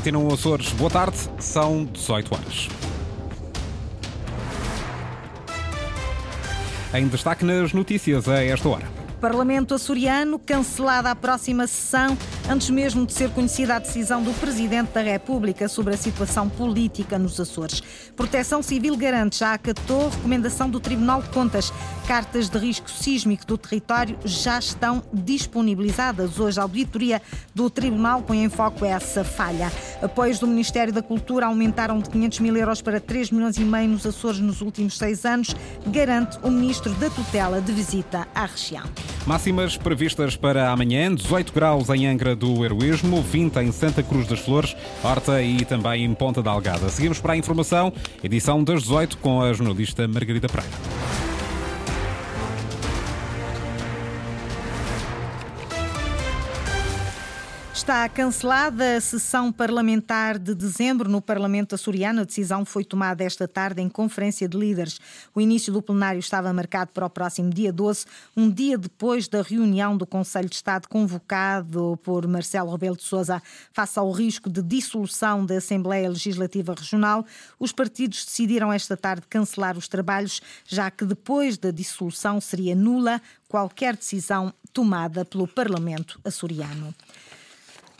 Antena 1 Açores, boa tarde, são 18 horas. Em destaque nas notícias a esta hora. Parlamento açoriano cancelada a próxima sessão, antes mesmo de ser conhecida a decisão do Presidente da República sobre a situação política nos Açores. Proteção Civil garante já acatou recomendação do Tribunal de Contas. Cartas de risco sísmico do território já estão disponibilizadas. Hoje a auditoria do Tribunal põe em foco essa falha. Apoios do Ministério da Cultura aumentaram de 500 mil euros para 3 milhões e meio nos Açores nos últimos seis anos, garante o Ministro da Tutela de visita à região. Máximas previstas para amanhã: 18 graus em Angra do Heroísmo, 20 em Santa Cruz das Flores, Horta e também em Ponta da Algada. Seguimos para a informação, edição das 18 com a jornalista Margarida Pereira. Está cancelada a sessão parlamentar de dezembro no Parlamento açoriano. A decisão foi tomada esta tarde em conferência de líderes. O início do plenário estava marcado para o próximo dia 12, um dia depois da reunião do Conselho de Estado convocado por Marcelo Rebelo de Sousa face ao risco de dissolução da Assembleia Legislativa Regional. Os partidos decidiram esta tarde cancelar os trabalhos, já que depois da dissolução seria nula qualquer decisão tomada pelo Parlamento açoriano.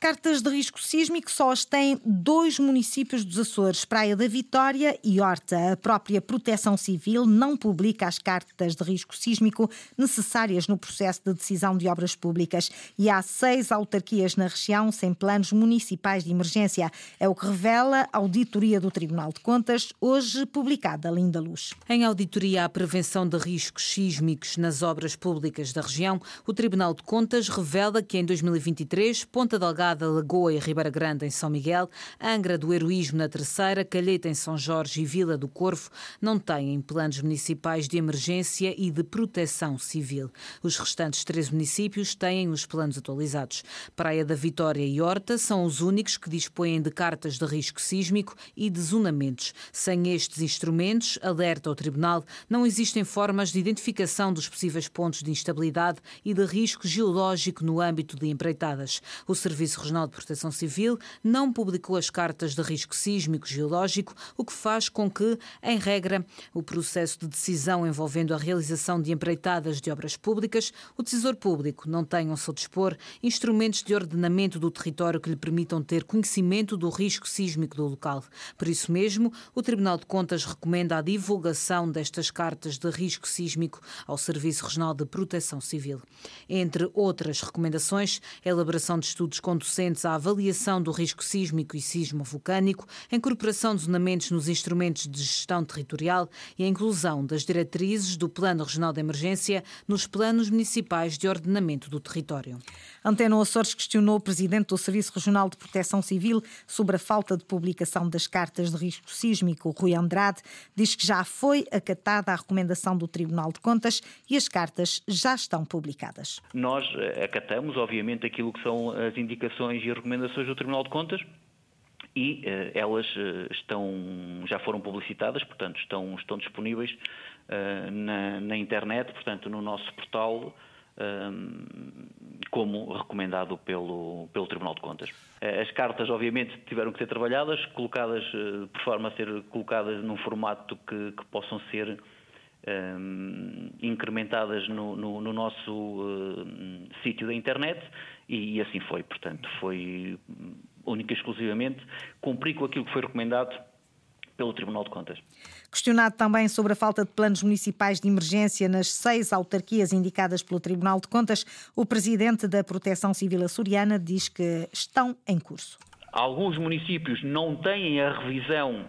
Cartas de risco sísmico só as têm dois municípios dos Açores, Praia da Vitória e Horta. A própria Proteção Civil não publica as cartas de risco sísmico necessárias no processo de decisão de obras públicas. E há seis autarquias na região sem planos municipais de emergência. É o que revela a auditoria do Tribunal de Contas, hoje publicada Linda Luz. Em auditoria à prevenção de riscos sísmicos nas obras públicas da região, o Tribunal de Contas revela que em 2023, Ponta Delgada da Lagoa e Ribeira Grande em São Miguel, Angra do Heroísmo na Terceira, Calheta em São Jorge e Vila do Corvo não têm planos municipais de emergência e de proteção civil. Os restantes três municípios têm os planos atualizados. Praia da Vitória e Horta são os únicos que dispõem de cartas de risco sísmico e de zonamentos. Sem estes instrumentos, alerta ao Tribunal, não existem formas de identificação dos possíveis pontos de instabilidade e de risco geológico no âmbito de empreitadas. O Serviço Regional de Proteção Civil não publicou as cartas de risco sísmico geológico, o que faz com que, em regra, o processo de decisão envolvendo a realização de empreitadas de obras públicas, o Tesouro Público não tenha ao seu dispor instrumentos de ordenamento do território que lhe permitam ter conhecimento do risco sísmico do local. Por isso mesmo, o Tribunal de Contas recomenda a divulgação destas cartas de risco sísmico ao Serviço Regional de Proteção Civil. Entre outras recomendações, a elaboração de estudos conduzidos docentes à avaliação do risco sísmico e sismo vulcânico, a incorporação de zonamentos nos instrumentos de gestão territorial e a inclusão das diretrizes do Plano Regional de Emergência nos planos municipais de ordenamento do território. Antena Açores questionou o presidente do Serviço Regional de Proteção Civil sobre a falta de publicação das cartas de risco sísmico. Rui Andrade diz que já foi acatada a recomendação do Tribunal de Contas e as cartas já estão publicadas. Nós eh, acatamos, obviamente, aquilo que são as indicações e recomendações do Tribunal de Contas e uh, elas uh, estão, já foram publicitadas, portanto estão, estão disponíveis uh, na, na, internet, portanto no nosso portal, como recomendado pelo, pelo Tribunal de Contas. As cartas, obviamente, tiveram que ser trabalhadas, colocadas por forma a ser colocadas num formato que, que possam ser um, incrementadas no, no, no nosso uh, sítio da internet e, e, assim foi. Portanto, foi única e exclusivamente cumprir com aquilo que foi recomendado pelo Tribunal de Contas. Questionado também sobre a falta de planos municipais de emergência nas seis autarquias indicadas pelo Tribunal de Contas, o presidente da Proteção Civil Açoriana diz que estão em curso. Alguns municípios não têm a revisão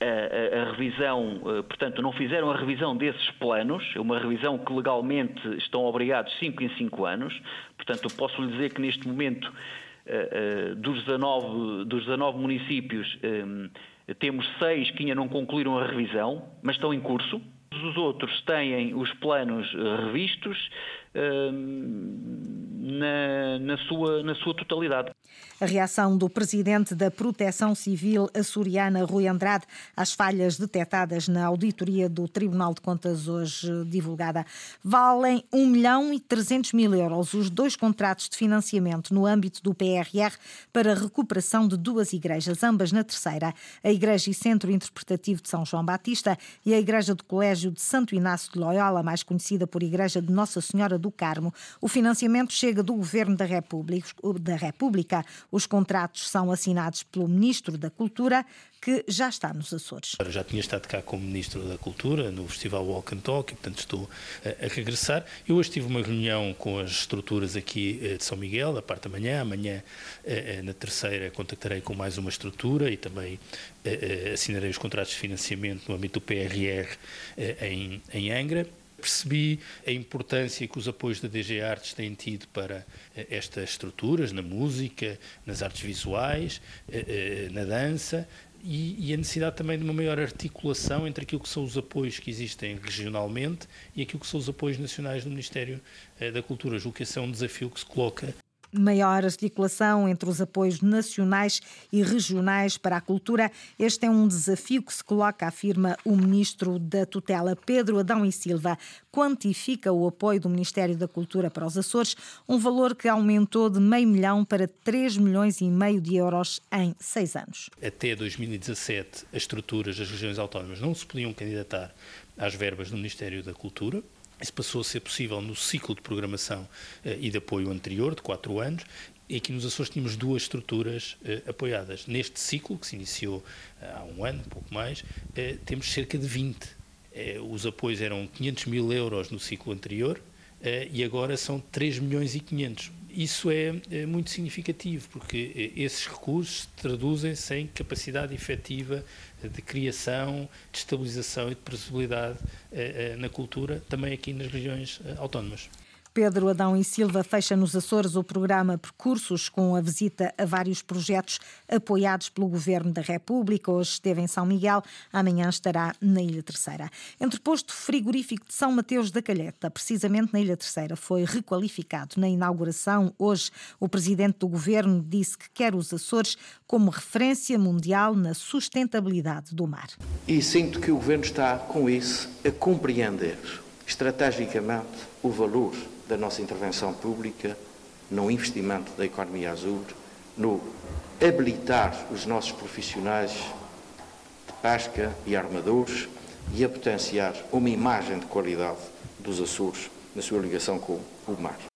a, a, revisão, eh, portanto, não fizeram a revisão desses planos, uma revisão que legalmente estão obrigados 5 em 5 anos. Portanto, posso lhe dizer que neste momento, eh, eh, dos 19, dos 19 municípios, temos 6 que ainda não concluíram a revisão, mas estão em curso. Os outros têm os planos revistos, na, na, sua, na sua totalidade. A reação do presidente da Proteção Civil açoriana, Rui Andrade, às falhas detectadas na auditoria do Tribunal de Contas hoje divulgada. Valem 1 milhão e 300 mil euros os dois contratos de financiamento no âmbito do PRR para a recuperação de duas igrejas, ambas na terceira, a Igreja e Centro Interpretativo de São João Batista e a Igreja do Colégio de Santo Inácio de Loyola, mais conhecida por Igreja de Nossa Senhora do Carmo. O financiamento chega do Governo da República. Os contratos são assinados pelo Ministro da Cultura, que já está nos Açores. Eu já tinha estado cá como Ministro da Cultura no Festival Walk and Talk e, portanto, estou a, a regressar. Eu hoje tive uma reunião com as estruturas aqui eh, de São Miguel, a parte da manhã. Amanhã, eh, eh, na terceira, contactarei com mais uma estrutura e também assinarei os contratos de financiamento no âmbito do PRR em, em Angra percebi a importância que os apoios da DG Artes têm tido para eh, estas estruturas, na música, nas artes visuais, eh, eh, na dança, e, a necessidade também de uma maior articulação entre aquilo que são os apoios que existem regionalmente e aquilo que são os apoios nacionais do Ministério da Cultura. Julgo que esse é um desafio que se coloca maior articulação entre os apoios nacionais e regionais para a cultura. Este é um desafio que se coloca, afirma o ministro da tutela, Pedro Adão e Silva. Quantifica o apoio do Ministério da Cultura para os Açores, um valor que aumentou de meio milhão para 3 milhões e meio de euros em seis anos. Até 2017, as estruturas das regiões autónomas não se podiam candidatar às verbas do Ministério da Cultura isso passou a ser possível no ciclo de programação uh, e de apoio anterior, de quatro anos, e aqui nos Açores tínhamos duas estruturas uh, apoiadas. Neste ciclo, que se iniciou uh, há um ano, pouco mais, temos cerca de 20. os apoios eram 500 mil euros no ciclo anterior e agora são 3 milhões e 500 isso é, é, muito significativo, porque esses recursos traduzem-se em capacidade efetiva de criação, de estabilização e de previsibilidade eh, eh, na cultura, também aqui nas regiões eh, autónomas. Pedro Adão e Silva fecha nos Açores o programa Percursos com a visita a vários projetos apoiados pelo Governo da República. Hoje esteve em São Miguel, amanhã estará na Ilha Terceira. Entreposto frigorífico de São Mateus da Calheta, precisamente na Ilha Terceira, foi requalificado na inauguração. Hoje, o presidente do Governo disse que quer os Açores como referência mundial na sustentabilidade do mar. E sinto que o Governo está, com isso, a compreender estrategicamente o valor da nossa intervenção pública no investimento da economia azul, no habilitar os nossos profissionais de pesca e armadores e a potenciar uma imagem de qualidade dos Açores na sua ligação com o mar.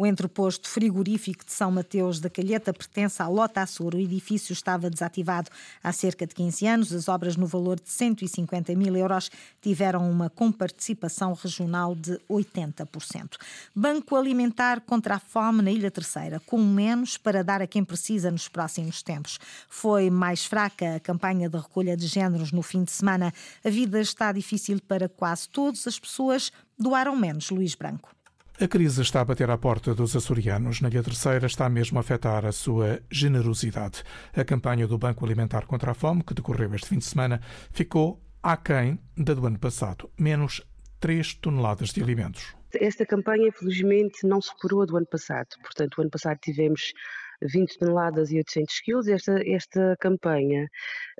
O entreposto frigorífico de São Mateus da Calheta pertence à Lota Açor. O edifício estava desativado há cerca de 15 anos. As obras no valor de 150 mil euros tiveram uma comparticipação regional de 80%. Banco Alimentar contra a Fome na Ilha Terceira, com menos para dar a quem precisa nos próximos tempos. Foi mais fraca a campanha de recolha de géneros no fim de semana. A vida está difícil para quase todas as pessoas. Doaram menos, Luís Branco. A crise está a bater à porta dos açorianos. Na Ilha Terceira está mesmo a afetar a sua generosidade. A campanha do Banco Alimentar contra a Fome, que decorreu este fim de semana, ficou aquém da do ano passado, menos 3 toneladas de alimentos. Esta campanha, infelizmente, não superou a do ano passado. Portanto, o ano passado tivemos 20 toneladas e 800 quilos. Esta, esta campanha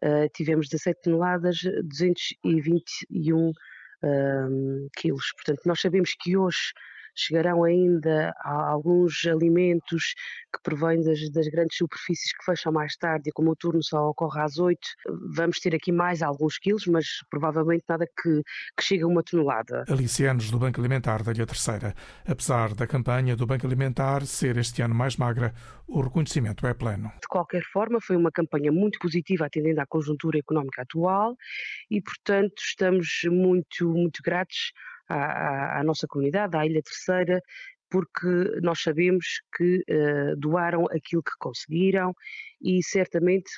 uh, tivemos 17 toneladas, 221 uh, quilos. Portanto, nós sabemos que hoje chegarão ainda alguns alimentos que provêm das, das, grandes superfícies que fecham mais tarde e como o turno só ocorre às 8, vamos ter aqui mais alguns quilos, mas provavelmente nada que, que chegue a uma tonelada. Alicianos do Banco Alimentar da Ilha Terceira. Apesar da campanha do Banco Alimentar ser este ano mais magra, o reconhecimento é pleno. De qualquer forma, foi uma campanha muito positiva atendendo à conjuntura económica atual e, portanto, estamos muito, muito gratos à, à, nossa comunidade, à Ilha Terceira, porque nós sabemos que uh, doaram aquilo que conseguiram e certamente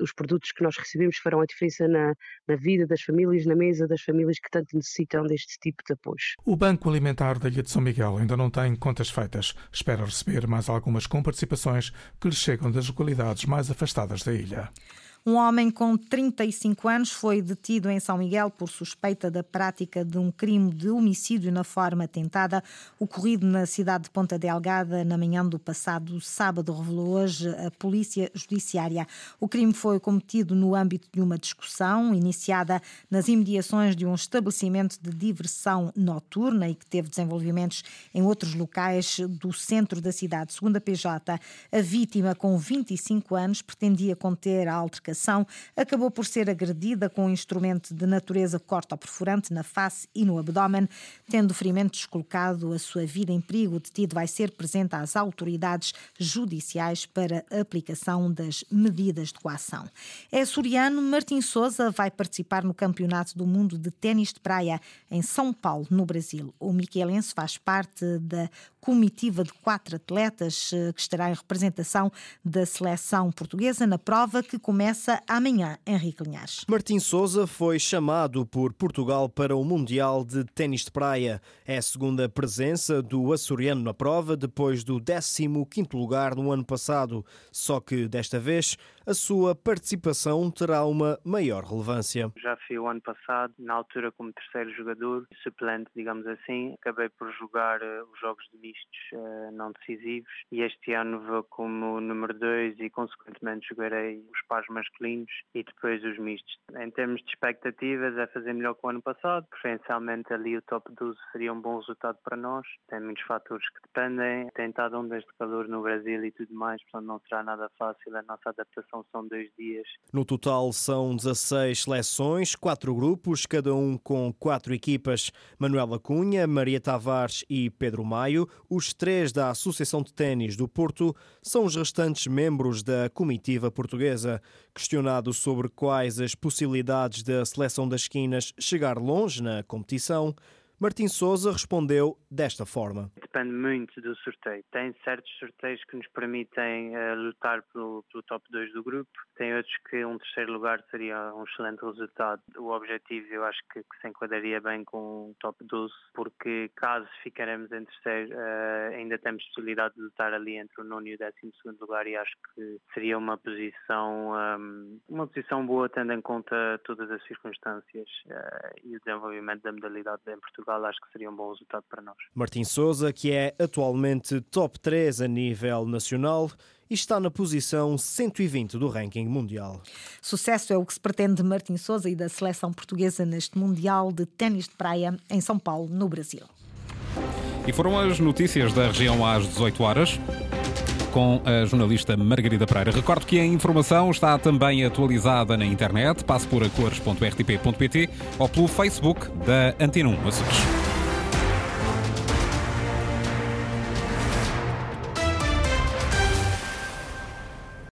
os produtos que nós recebemos farão a diferença na, na, vida das famílias, na mesa das famílias que tanto necessitam deste tipo de apoio. O Banco Alimentar da Ilha de São Miguel ainda não tem contas feitas. Espera receber mais algumas comparticipações que lhe chegam das localidades mais afastadas da ilha. Um homem com 35 anos foi detido em São Miguel por suspeita da prática de um crime de homicídio na forma tentada, ocorrido na cidade de Ponta Delgada na manhã do passado sábado, revelou hoje a Polícia Judiciária. O crime foi cometido no âmbito de uma discussão iniciada nas imediações de um estabelecimento de diversão noturna e que teve desenvolvimentos em outros locais do centro da cidade. Segundo a PJ, a vítima, com 25 anos, pretendia conter a altercação acabou por ser agredida com um instrumento de natureza corta-perfurante na face e no abdômen, tendo ferimentos colocado a sua vida em perigo. O detido vai ser presente às autoridades judiciais para aplicação das medidas de coação. É suriano Martim Souza vai participar no Campeonato do Mundo de Ténis de Praia em São Paulo, no Brasil. O miquelense faz parte da comitiva de quatro atletas eh, que estará em representação da seleção portuguesa na prova que começa amanhã. Henrique Linhares. Martim Souza foi chamado por Portugal para o Mundial de Ténis de Praia. É a segunda presença do açoriano na prova, depois do 15º lugar no ano passado. Só que, desta vez, a sua participação terá uma maior relevância. Já fui o ano passado, na altura como terceiro jogador, suplente, digamos assim. Acabei por jogar uh, os jogos de mistos uh, não decisivos e este ano vou como número dois e consequentemente jogarei os pares masculinos e depois os mistos. Em termos de expectativas é fazer melhor que o ano passado, preferencialmente ali o top 12 seria um bom resultado para nós. Tem muitos fatores que dependem, tem estado ondas de calor no Brasil e tudo mais, portanto não será nada fácil a nossa adaptação são dois dias. No total são 16 seleções, quatro grupos, cada um com quatro equipas. Manuela Cunha, Maria Tavares e Pedro Maio, os três da Associação de Ténis do Porto, são os restantes membros da comitiva portuguesa. Questionado sobre quais as possibilidades da seleção das esquinas chegar longe na competição, Martim Souza respondeu desta forma. Depende muito do sorteio. Tem certos sorteios que nos permitem uh, lutar pelo, pelo, top 2 do grupo, tem outros que um terceiro lugar seria um excelente resultado. O objetivo eu acho que, que se enquadraria bem com um top 12, porque caso ficaremos em terceiro, uh, ainda temos possibilidade de lutar ali entre o nono e o décimo segundo lugar e acho que seria uma posição, um, uma posição boa tendo em conta todas as circunstâncias uh, e o desenvolvimento da modalidade em Portugal. Portugal, acho que seria um bom resultado para nós. Martim Souza, que é atualmente top 3 a nível nacional e está na posição 120 do ranking mundial. Sucesso é o que se pretende de Martim Souza e da seleção portuguesa neste Mundial de Ténis de Praia em São Paulo, no Brasil. E foram as notícias da região às 18 horas com a jornalista Margarida Pereira. Recordo que a informação está também atualizada na internet. Passe por acores.rtp.pt ou pelo Facebook da Antena 1 Açores.